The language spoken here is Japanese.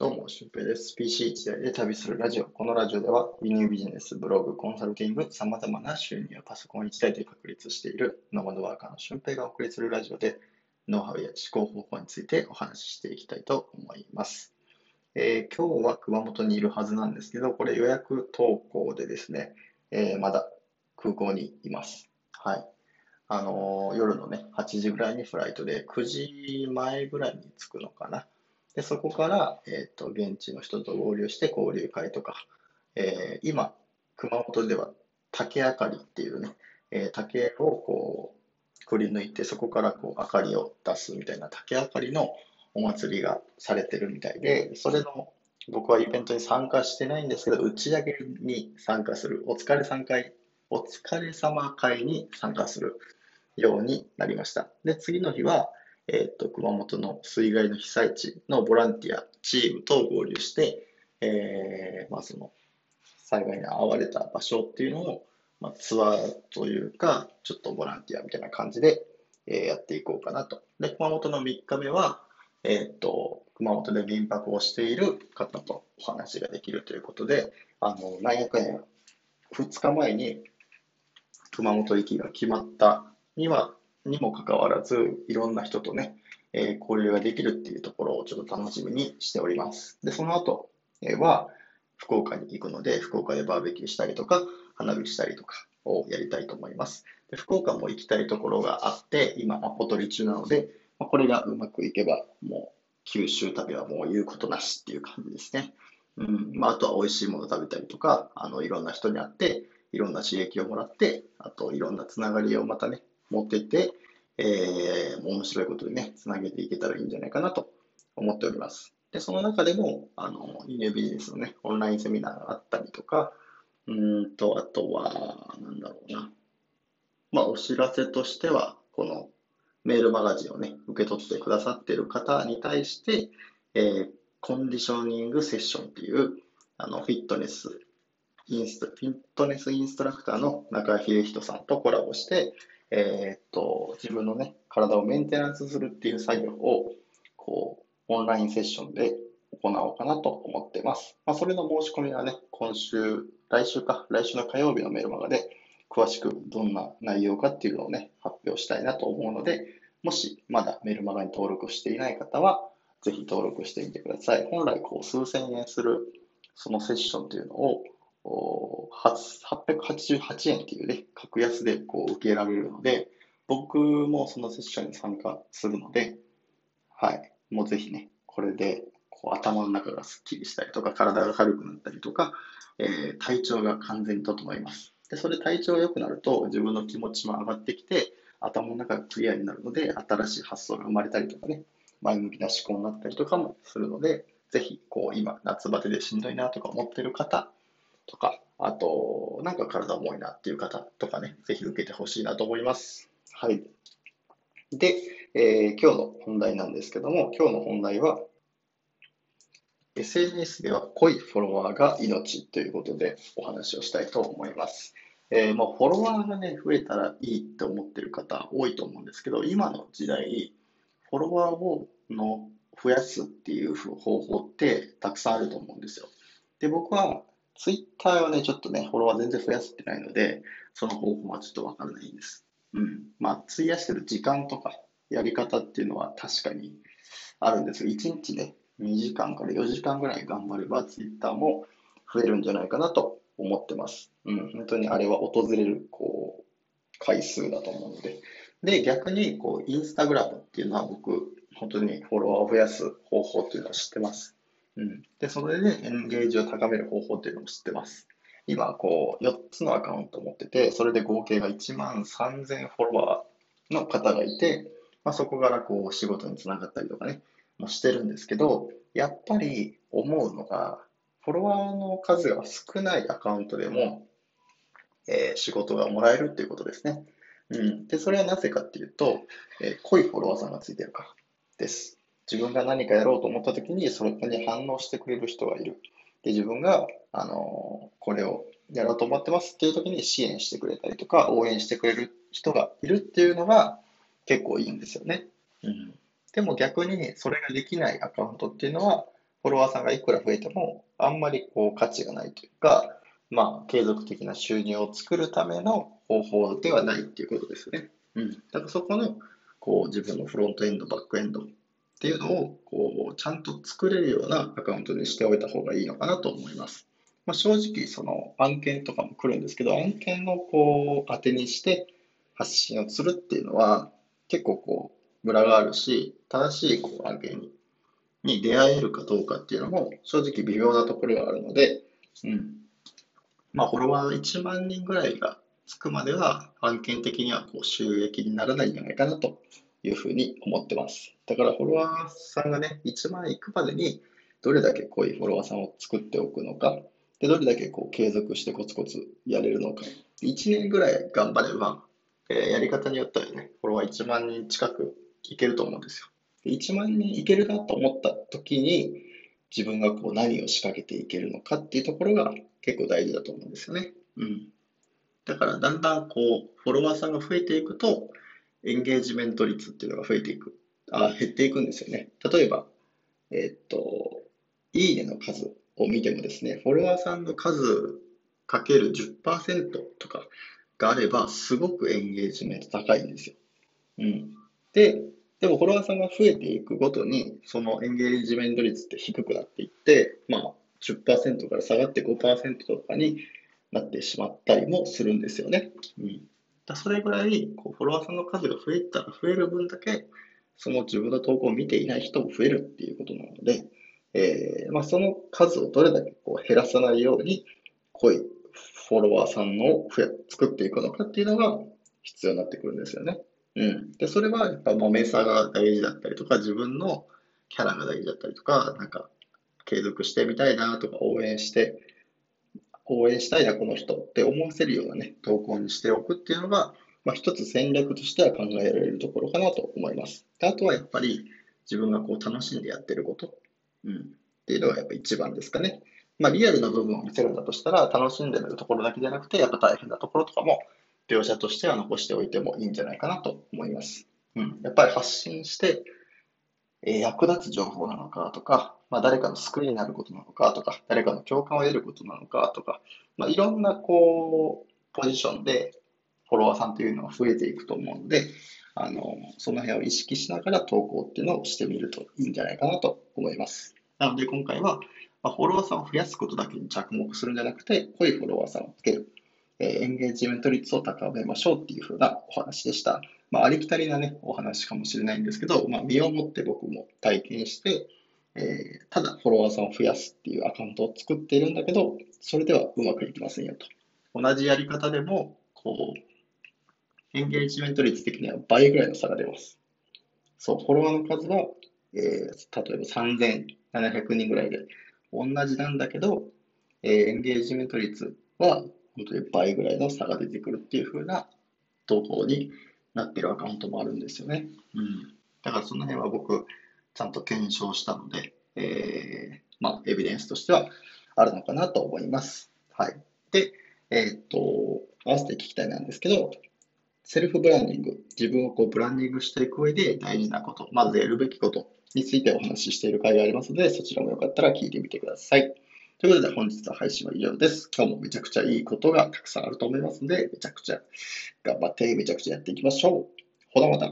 どうも、しゅんぺいです。PC 一台で旅するラジオ。このラジオでは、輸入ビジネス、ブログ、コンサルティング、様々な収入をパソコン一台で確立しているノマドワーカーのしゅんぺいがお送りするラジオで、ノウハウや思考方法についてお話ししていきたいと思います。えー今日は熊本にいるはずなんですけど、これ予約投稿でですね、えーまだ空港にいます。はい。あのー夜のね、8時ぐらいにフライトで、9時前ぐらいに着くのかな。で、そこから、えっと、現地の人と合流して交流会とか、えー今、熊本では竹あかりっていうね、えー竹をこう、くり抜いて、そこからこう、明かりを出すみたいな竹あかりのお祭りがされてるみたいで、それの、僕はイベントに参加してないんですけど、打ち上げに参加する、お疲れさん会、お疲れ様会に参加するようになりました。で、次の日は、えっと、熊本の水害の被災地のボランティアチームと合流して、えーまあ、その災害に遭われた場所っていうのを、まあ、ツアーというか、ちょっとボランティアみたいな感じで、えーやっていこうかなと。で、熊本の3日目は、えっと、熊本で民泊をしている方とお話ができるということで、あの、なんやかんや、2日前に熊本行きが決まったには、にもかかわらず、いろんな人とね、えー交流ができるっていうところをちょっと楽しみにしております。で、その後は、福岡に行くので、福岡でバーベキューしたりとか、花火したりとかをやりたいと思います。で福岡も行きたいところがあって、今、アポ取り中なので、まこれがうまくいけば、もう、九州旅はもう言うことなしっていう感じですね。うん、まあ、あとは美味しいもの食べたりとか、あの、いろんな人に会って、いろんな刺激をもらって、あと、いろんなつながりをまたね、持っていって、えー、面白いことでね、つなげていけたらいいんじゃないかなと思っております。で、その中でも、あの、輸入ビジネスのね、オンラインセミナーがあったりとか、うんと、あとは、なんだろうな。まあ、お知らせとしては、このメールマガジンをね、受け取ってくださっている方に対して、えーコンディショニングセッションっていう、あの、フィットネス、インスト、フィットネスインストラクターの中井秀人さんとコラボして、えーっと、自分のね、体をメンテナンスするっていう作業を、こう、オンラインセッションで行おうかなと思っています。まあ、それの申し込みはね、今週、来週か、来週の火曜日のメルマガで、詳しくどんな内容かっていうのをね、発表したいなと思うので、もしまだメルマガに登録していない方は、ぜひ登録してみてください。本来、こう、数千円する、そのセッションっていうのを、888円っていうね、格安でこう受けられるので、僕もそのセッションに参加するので、はい、もうぜひね、これでこう頭の中がすっきりしたりとか、体が軽くなったりとか、えー体調が完全に整います。で、それ体調が良くなると、自分の気持ちも上がってきて、頭の中がクリアになるので、新しい発想が生まれたりとかね、前向きな思考になったりとかもするので、ぜひ、こう、今、夏バテでしんどいなとか思ってる方とか、あと、なんか体重いなっていう方とかね、ぜひ受けてほしいなと思います。はい。で、えー今日の本題なんですけども、今日の本題は、SNS では濃いフォロワーが命ということでお話をしたいと思います。えーもうフォロワーがね、増えたらいいって思ってる方多いと思うんですけど、今の時代、フォロワーをの増やすっていう方法ってたくさんあると思うんですよ。で、僕はツイッターはね、ちょっとね、フォロワー全然増やせてないので、その方法はちょっとわからないんです。うん。まあ、費やしてる時間とかやり方っていうのは確かにあるんですが、1日ね、2時間から4時間ぐらい頑張れば、ツイッターも増えるんじゃないかなと思ってます。うん。本当にあれは訪れる、こう、回数だと思うので。で、逆に、こう、インスタグラムっていうのは僕、本当にフォロワーを増やす方法っていうのは知ってます。うん。で、それでエンゲージを高める方法っていうのも知ってます。今、こう、4つのアカウントを持ってて、それで合計が1万3000フォロワーの方がいて、まあ、そこからこう、仕事につながったりとかね、もしてるんですけど、やっぱり思うのが、フォロワーの数が少ないアカウントでも、えー仕事がもらえるっていうことですね。うん。で、それはなぜかっていうと、えー濃いフォロワーさんがついてるからです。自分が何かやろうと思った時に、それに反応してくれる人がいる。で、自分が、あのーこれをやろうと思ってますっていう時に支援してくれたりとか、応援してくれる人がいるっていうのが結構いいんですよね。うん。でも逆にそれができないアカウントっていうのは、フォロワーさんがいくら増えても、あんまりこう価値がないというか、まあ、継続的な収入を作るための方法ではないっていうことですね。うん。だからそこの、こう、自分のフロントエンド、バックエンドっていうのを、こう、ちゃんと作れるようなアカウントにしておいた方がいいのかなと思います。まあ、正直、その案件とかも来るんですけど、案件をこう、当てにして発信をするっていうのは、結構こう、ムラがあるし、正しいこう案件にに出会えるかどうかっていうのも、正直微妙なところがあるので、うん。まあ、フォロワー1万人ぐらいがつくまでは、案件的にはこう収益にならないんじゃないかなというふうに思ってます。だから、フォロワーさんがね、1万いくまでに、どれだけ濃いうフォロワーさんを作っておくのか、でどれだけこう継続してコツコツやれるのか。1年ぐらい頑張れば、えー、やり方によってはね、フォロワー1万人近くいけると思うんですよ。1万人いけるなと思った時に、自分がこう何を仕掛けていけるのかっていうところが結構大事だと思うんですよね。うん。だからだんだんこう、フォロワーさんが増えていくと、エンゲージメント率っていうのが増えていく。あ、減っていくんですよね。例えば、え、っと、いいねの数を見てもですね、フォロワーさんの数かける10%とかがあれば、すごくエンゲージメント高いんですよ。うん。で、でもフォロワーさんが増えていくごとに、そのエンゲージメント率って低くなっていって、まあ10%から下がって5%とかになってしまったりもするんですよね。うん、だそれぐらいこうフォロワーさんの数が増えたら増える分だけ、その自分の投稿を見ていない人も増えるっていうことなので、えー、まあ、その数をどれだけこう減らさないように、濃いフォロワーさんの作っていくのかっていうのが必要になってくるんですよね。うん。で、それはやっぱ豆さが大事だったりとか、自分のキャラが大事だったりとか、なんか、継続してみたいなとか、応援して、応援したいな、この人って思わせるようなね、投稿にしておくっていうのが、まあ、一つ戦略としては考えられるところかなと思います。あとはやっぱり自分がこう楽しんでやってること、うん、っていうのがやっぱ一番ですかね。まあ、リアルな部分を見せるんだとしたら、楽しんでるところだけじゃなくて、やっぱ大変なところとかも描写としては残しておいてもいいんじゃないかなと思います。うん、やっぱり発信して、え、役立つ情報なのかとか、まあ、誰かの救いになることなのかとか、誰かの共感を得ることなのかとか、まあ、いろんなこうポジションでフォロワーさんというのが増えていくと思うので、あのその辺を意識しながら投稿っていうのをしてみるといいんじゃないかなと思います。なので今回は、まあ、フォロワーさんを増やすことだけに着目するんじゃなくて、濃いフォロワーさんをつける。えエンゲージメント率を高めましょうっていうふうなお話でした。まあ、ありきたりなね、お話かもしれないんですけど、まあ、身をもって僕も体験して、えー、ただフォロワーさんを増やすっていうアカウントを作っているんだけど、それではうまくいきませんよと。同じやり方でも、こう、エンゲージメント率的には倍ぐらいの差が出ます。そう、フォロワーの数は、えー、例えば3700人ぐらいで同じなんだけど、えー、エンゲージメント率は本当に倍ぐらいの差が出てくるっていう風な投稿になってるアカウントもあるんですよね。うん。だからその辺は僕、ちゃんと検証したので、えー、まあ、エビデンスとしてはあるのかなと思います。はい。で、えー、っと、合わせて聞きたいなんですけど、セルフブランディング、自分をこうブランディングしていく上で大事なこと、まずやるべきことについてお話ししている回がありますので、そちらもよかったら聞いてみてください。ということで本日の配信は以上です。今日もめちゃくちゃいいことがたくさんあると思いますので、めちゃくちゃ頑張ってめちゃくちゃやっていきましょう。ほなまた。